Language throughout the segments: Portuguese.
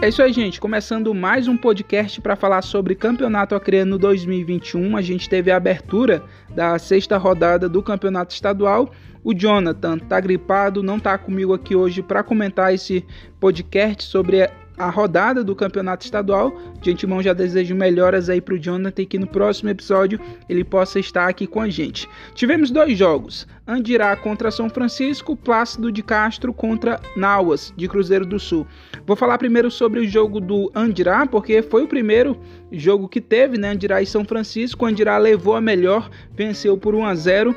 É isso aí, gente. Começando mais um podcast para falar sobre Campeonato Acreano 2021. A gente teve a abertura da sexta rodada do Campeonato Estadual. O Jonathan tá gripado, não tá comigo aqui hoje para comentar esse podcast sobre a rodada do campeonato estadual. De antemão já desejo melhoras aí para o Jonathan e que no próximo episódio ele possa estar aqui com a gente. Tivemos dois jogos: Andirá contra São Francisco, Plácido de Castro contra Nauas de Cruzeiro do Sul. Vou falar primeiro sobre o jogo do Andirá, porque foi o primeiro jogo que teve, né? Andirá e São Francisco. Andirá levou a melhor, venceu por 1 a 0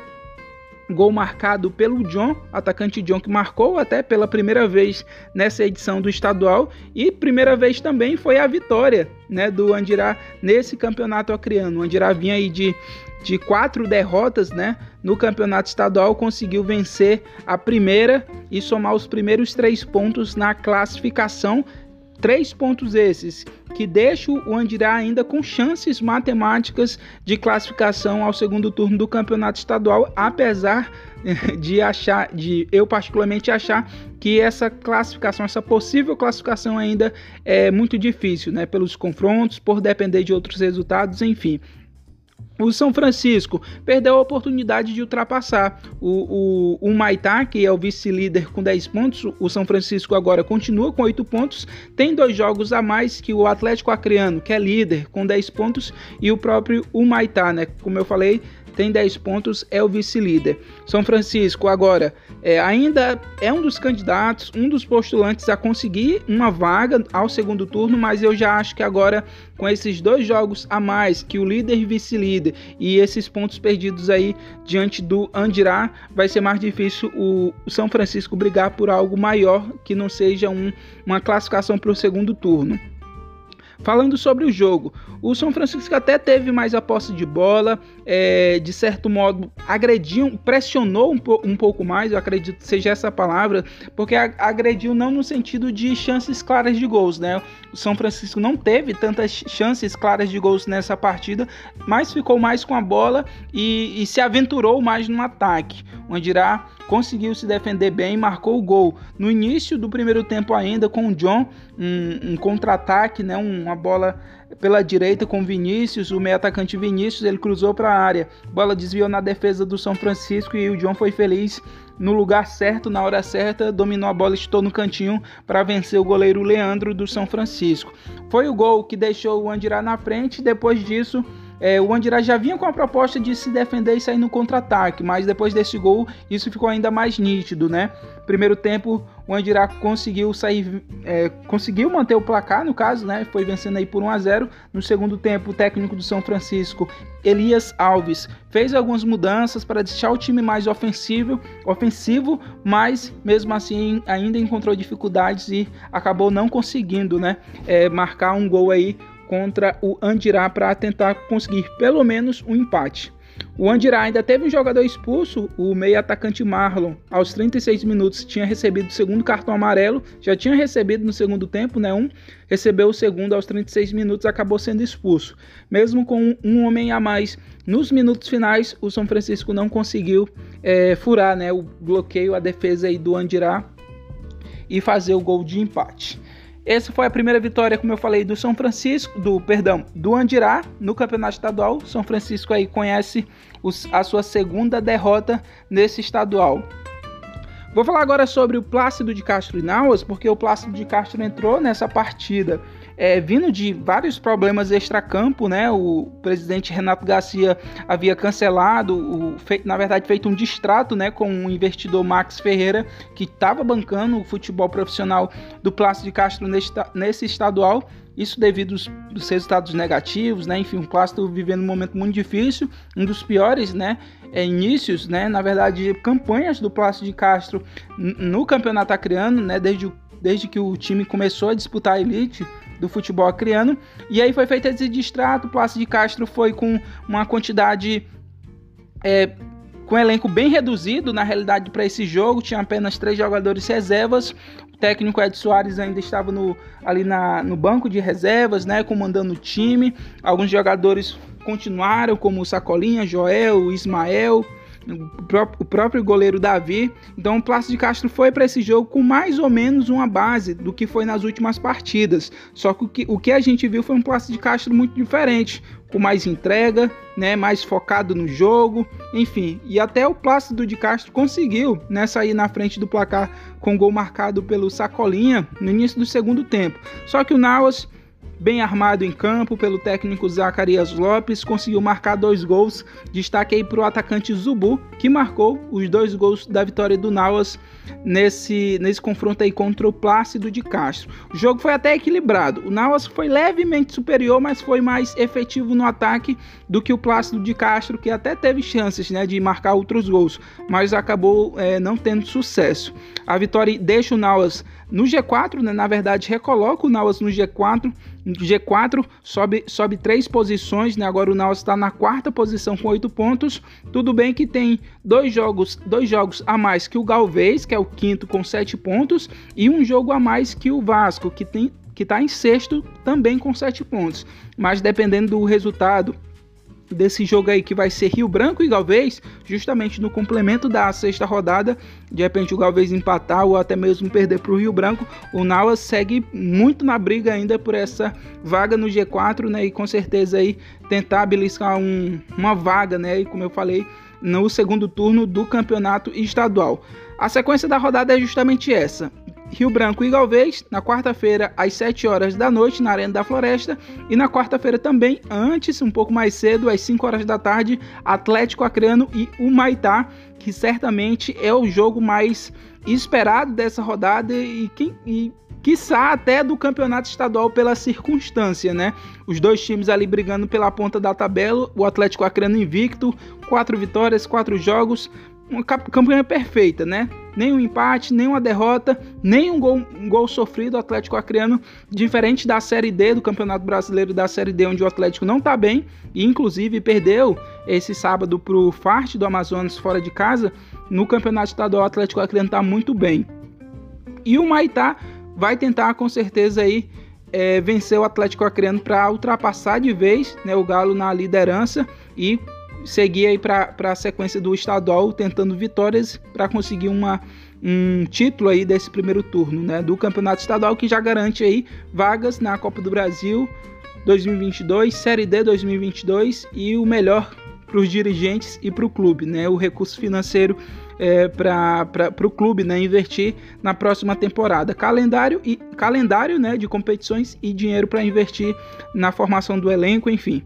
Gol marcado pelo John, atacante John que marcou até pela primeira vez nessa edição do estadual e primeira vez também foi a vitória, né, do Andirá nesse campeonato acriano. O Andirá vinha aí de de quatro derrotas, né, no campeonato estadual conseguiu vencer a primeira e somar os primeiros três pontos na classificação Três pontos esses que deixam o Andirá ainda com chances matemáticas de classificação ao segundo turno do campeonato estadual, apesar de achar, de eu particularmente achar que essa classificação, essa possível classificação ainda é muito difícil, né? Pelos confrontos, por depender de outros resultados, enfim. O São Francisco perdeu a oportunidade de ultrapassar o, o, o Maitá, que é o vice-líder com 10 pontos. O São Francisco agora continua com 8 pontos. Tem dois jogos a mais que o Atlético Acreano, que é líder com 10 pontos, e o próprio Humaitá, né? Como eu falei, tem 10 pontos, é o vice-líder. São Francisco agora é, ainda é um dos candidatos, um dos postulantes a conseguir uma vaga ao segundo turno, mas eu já acho que agora com esses dois jogos a mais que o líder e vice-líder e esses pontos perdidos aí diante do Andirá, vai ser mais difícil o São Francisco brigar por algo maior que não seja um, uma classificação para o segundo turno. Falando sobre o jogo, o São Francisco até teve mais a posse de bola, é, de certo modo agrediu, pressionou um, po um, pouco mais, eu acredito que seja essa palavra, porque agrediu não no sentido de chances claras de gols, né? O São Francisco não teve tantas chances claras de gols nessa partida, mas ficou mais com a bola e, e se aventurou mais no ataque. O Andirá conseguiu se defender bem e marcou o gol. No início do primeiro tempo ainda, com o John, um, um contra-ataque, né, uma bola pela direita com Vinícius, o meio atacante Vinícius, ele cruzou para a área. Bola desviou na defesa do São Francisco e o John foi feliz no lugar certo, na hora certa, dominou a bola, estou no cantinho para vencer o goleiro Leandro do São Francisco. Foi o gol que deixou o Andirá na frente, depois disso é, o Andirá já vinha com a proposta de se defender e sair no contra-ataque, mas depois desse gol isso ficou ainda mais nítido, né? Primeiro tempo o Andirá conseguiu sair, é, conseguiu manter o placar no caso, né? Foi vencendo aí por 1 a 0. No segundo tempo o técnico do São Francisco, Elias Alves, fez algumas mudanças para deixar o time mais ofensivo, ofensivo, mas mesmo assim ainda encontrou dificuldades e acabou não conseguindo, né? É, marcar um gol aí contra o Andirá para tentar conseguir pelo menos um empate. O Andirá ainda teve um jogador expulso, o meio atacante Marlon, aos 36 minutos tinha recebido o segundo cartão amarelo, já tinha recebido no segundo tempo, né, um, recebeu o segundo aos 36 minutos, acabou sendo expulso. Mesmo com um homem a mais nos minutos finais, o São Francisco não conseguiu é, furar, né, o bloqueio, a defesa aí do Andirá e fazer o gol de empate. Essa foi a primeira vitória, como eu falei, do São Francisco, do perdão, do Andirá no Campeonato Estadual. São Francisco aí conhece os, a sua segunda derrota nesse estadual. Vou falar agora sobre o Plácido de Castro e Nauas, porque o Plácido de Castro entrou nessa partida é, vindo de vários problemas extracampo, né? O presidente Renato Garcia havia cancelado, o, feito, na verdade, feito um distrato, né, com o investidor Max Ferreira, que estava bancando o futebol profissional do Plácido de Castro nesse, nesse estadual. Isso devido aos, resultados negativos, né? Enfim, o Plácido vivendo um momento muito difícil, um dos piores, né? É, inícios, né? Na verdade, campanhas do Plácido de Castro no campeonato acreano, né? Desde, desde que o time começou a disputar a elite, do futebol acreano. E aí foi feito esse distrato, o Plácido de Castro foi com uma quantidade é, com um elenco bem reduzido, na realidade, para esse jogo, tinha apenas três jogadores reservas. O técnico Ed Soares ainda estava no, ali na, no banco de reservas, né, comandando o time. Alguns jogadores continuaram, como o Sacolinha, Joel, Ismael, o próprio goleiro Davi. Então o Plácido de Castro foi para esse jogo com mais ou menos uma base do que foi nas últimas partidas. Só que o que, o que a gente viu foi um Plácido de Castro muito diferente, com mais entrega, né, mais focado no jogo, enfim. E até o Plácido de Castro conseguiu né, sair na frente do placar com gol marcado pelo Sacolinha no início do segundo tempo. Só que o Nauas bem armado em campo pelo técnico Zacarias Lopes, conseguiu marcar dois gols. Destaque aí para o atacante Zubu, que marcou os dois gols da vitória do Nauas nesse, nesse confronto aí contra o Plácido de Castro. O jogo foi até equilibrado. O Nauas foi levemente superior, mas foi mais efetivo no ataque do que o Plácido de Castro, que até teve chances né, de marcar outros gols, mas acabou é, não tendo sucesso. A vitória deixa o Nauas no G4, né, na verdade, recoloca o Nauas no G4. G4 sobe, sobe três posições, né? Agora o Nauas está na quarta posição com oito pontos. Tudo bem que tem dois jogos, dois jogos a mais que o Galvez, que é o quinto com sete pontos, e um jogo a mais que o Vasco, que tem que está em sexto também com sete pontos. Mas dependendo do resultado desse jogo aí que vai ser Rio Branco e Galvez, justamente no complemento da sexta rodada, de repente o Galvez empatar ou até mesmo perder para o Rio Branco, o Nauas segue muito na briga ainda por essa vaga no G4, né? E com certeza aí tentar beliscar um, uma vaga, né? E como eu falei, no segundo turno do campeonato estadual. A sequência da rodada é justamente essa. Rio Branco e Galvez, na quarta-feira, às 7 horas da noite, na Arena da Floresta. E na quarta-feira também, antes, um pouco mais cedo, às 5 horas da tarde, Atlético Acreano e Humaitá, que certamente é o jogo mais esperado dessa rodada e, quem, e quiçá até do campeonato estadual pela circunstância, né? Os dois times ali brigando pela ponta da tabela, o Atlético Acreano invicto, quatro vitórias, quatro jogos, uma campanha perfeita, né? Nem um empate, nem uma derrota, nem um gol, um gol sofrido. O Atlético Acreano, diferente da Série D do Campeonato Brasileiro, da Série D, onde o Atlético não tá bem, e inclusive perdeu esse sábado pro Farte do Amazonas fora de casa. No Campeonato Estadual, o Atlético Acreano tá muito bem. E o Maitá vai tentar com certeza aí é, vencer o Atlético Acreano para ultrapassar de vez né, o Galo na liderança e seguir aí para a sequência do estadual tentando vitórias para conseguir uma, um título aí desse primeiro turno, né, do Campeonato Estadual que já garante aí vagas na Copa do Brasil 2022, Série D 2022 e o melhor para os dirigentes e para o clube, né, o recurso financeiro é, para o clube né, investir na próxima temporada. Calendário e calendário né, de competições e dinheiro para investir na formação do elenco, enfim.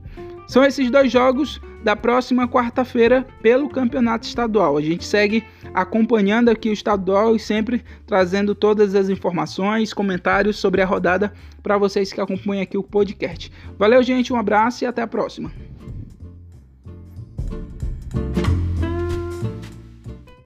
São esses dois jogos da próxima quarta-feira pelo Campeonato Estadual. A gente segue acompanhando aqui o estadual e sempre trazendo todas as informações, comentários sobre a rodada para vocês que acompanham aqui o podcast. Valeu, gente, um abraço e até a próxima.